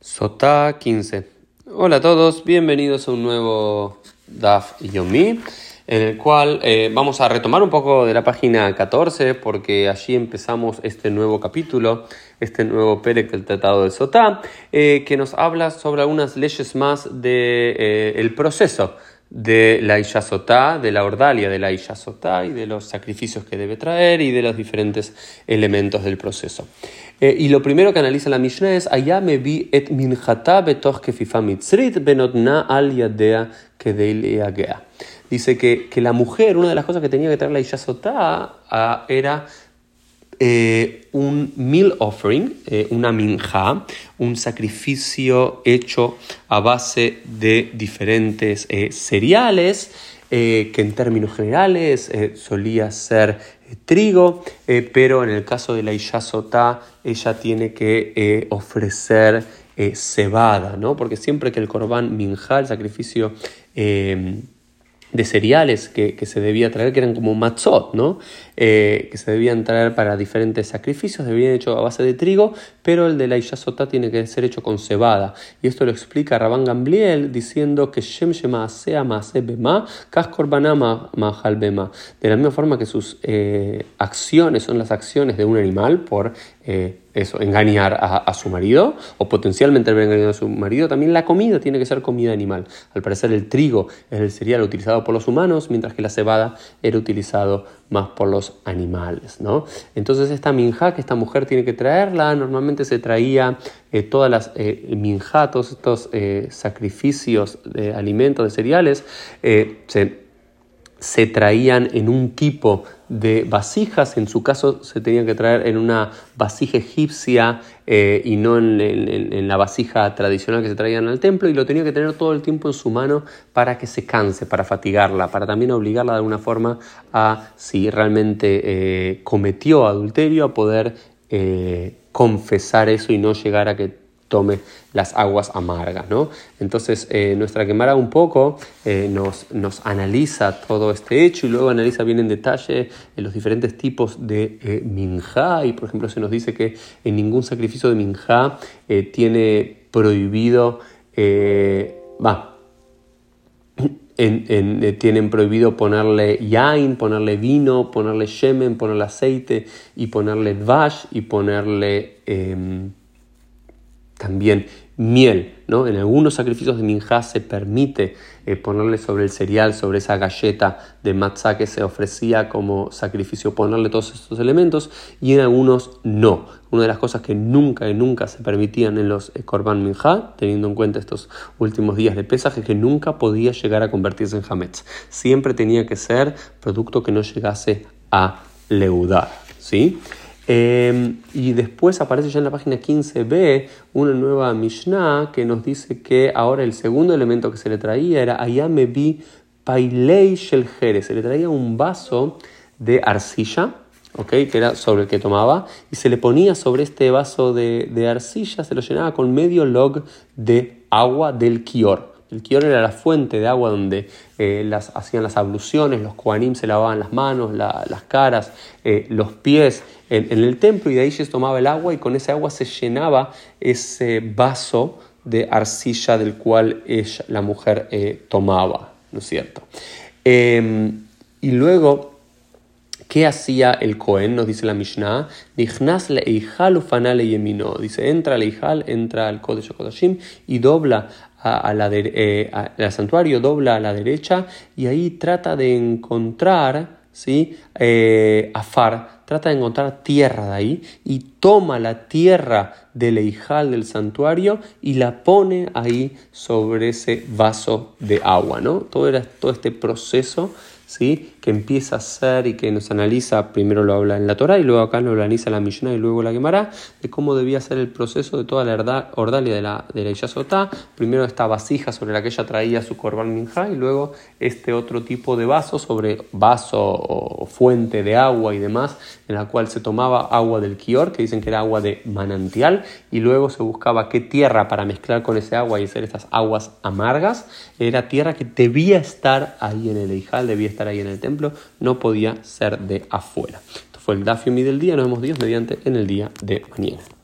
Sotá 15. Hola a todos, bienvenidos a un nuevo DAF Yomi, en el cual eh, vamos a retomar un poco de la página 14, porque allí empezamos este nuevo capítulo, este nuevo Perec del Tratado de Sotá, eh, que nos habla sobre algunas leyes más del de, eh, proceso de la Ishasotá, de la ordalia de la Ishasotá y de los sacrificios que debe traer y de los diferentes elementos del proceso. Eh, y lo primero que analiza la Mishnah es me vi et minjata betoch mitzrit benotna al yadea Dice que, que la mujer, una de las cosas que tenía que traer la Ishasotá ah, era eh, un meal offering, eh, una minja, un sacrificio hecho a base de diferentes eh, cereales, que en términos generales solía ser trigo, pero en el caso de la Isha ella tiene que ofrecer cebada, ¿no? porque siempre que el corbán minja, el sacrificio de cereales que, se debía traer, que eran como matzot, ¿no? Eh, que se debían traer para diferentes sacrificios, debían hecho a base de trigo, pero el de la Ishasotá tiene que ser hecho con cebada. Y esto lo explica Rabán Gambliel diciendo que Shem Shema Sea Bema, Kaskorbanama Mahal Bema. De la misma forma que sus eh, acciones son las acciones de un animal por eh, eso, engañar a, su marido o potencialmente engañar a su marido, también la comida tiene que ser comida animal. Al parecer el trigo es el cereal utilizado por los humanos, mientras que la cebada era utilizado más por los animales. ¿no? Entonces esta minja que esta mujer tiene que traerla, normalmente se traía eh, todas las eh, minjatos, estos eh, sacrificios de alimentos, de cereales, se se traían en un tipo de vasijas, en su caso se tenían que traer en una vasija egipcia eh, y no en, la vasija tradicional que se traían al templo y lo tenía que tener todo el tiempo en su mano para que se canse, para fatigarla, para también obligarla de alguna forma a, si realmente eh, cometió adulterio, a poder eh, confesar eso y no llegar a que tome las aguas amargas. ¿no? Entonces, eh, nuestra quemara un poco eh, nos, nos, analiza todo este hecho y luego analiza bien en detalle eh, los diferentes tipos de minja. Y por ejemplo, se nos dice que en ningún sacrificio de minja tiene prohibido, va, tienen prohibido ponerle yain, ponerle vino, ponerle shemen, ponerle aceite y ponerle vash y ponerle em, también miel. ¿no? En algunos sacrificios de minjá se permite eh, ponerle sobre el cereal, sobre esa galleta de matzah que se ofrecía como sacrificio, ponerle todos estos elementos y en algunos no. Una de las cosas que nunca y nunca se permitían en los eh, korban minjá, teniendo en cuenta estos últimos días de pesaje, que nunca podía llegar a convertirse en hametz. Siempre tenía que ser producto que no llegase a leudar. ¿sí? Em, y después aparece ya en la página 15b una nueva Mishnah que nos dice que ahora el segundo elemento que se le traía era Ayame bi Pailei Se le traía un vaso de arcilla, ¿okay? que era sobre el que tomaba, y se le ponía sobre este vaso de, de arcilla, se lo llenaba con medio log de agua del kior. El kior era la fuente de agua donde eh, las, hacían las abluciones, los koanim se lavaban las manos, las caras, eh, los pies en, el templo y de ahí se tomaba el agua y con ese agua se llenaba ese vaso de arcilla del cual ella, la mujer eh, tomaba, ¿no es cierto? Em, y luego ¿Qué hacía el Cohen? Nos dice la Mishnah. le yemino. Dice, entra al Eijal, entra al Kodesh Kodashim y dobla a, la eh, al santuario, dobla a la derecha y ahí trata de encontrar, ¿sí? Eh, afar, trata de encontrar tierra de ahí y toma la tierra del Eijal del santuario y la pone ahí sobre ese vaso de agua, ¿no? Todo, era, todo este proceso ¿sí? que empieza a ser y que nos analiza, primero lo habla en la Torah y luego acá lo analiza la Mishnah y luego la Gemara, de cómo debía ser el proceso de toda la ordalia de la, de la Primero esta vasija sobre la que ella traía su korban minja y luego este otro tipo de vaso sobre vaso o fuente de agua y demás, en la cual se tomaba agua del Kior, que dicen que era agua de manantial, y luego se buscaba qué tierra para mezclar con ese agua y hacer estas aguas amargas. Era tierra que debía estar ahí en el Eijal, debía estar ahí en el templo, no podía ser de afuera. Esto fue el Dafiomi del día, nos vemos Dios mediante en el día de mañana.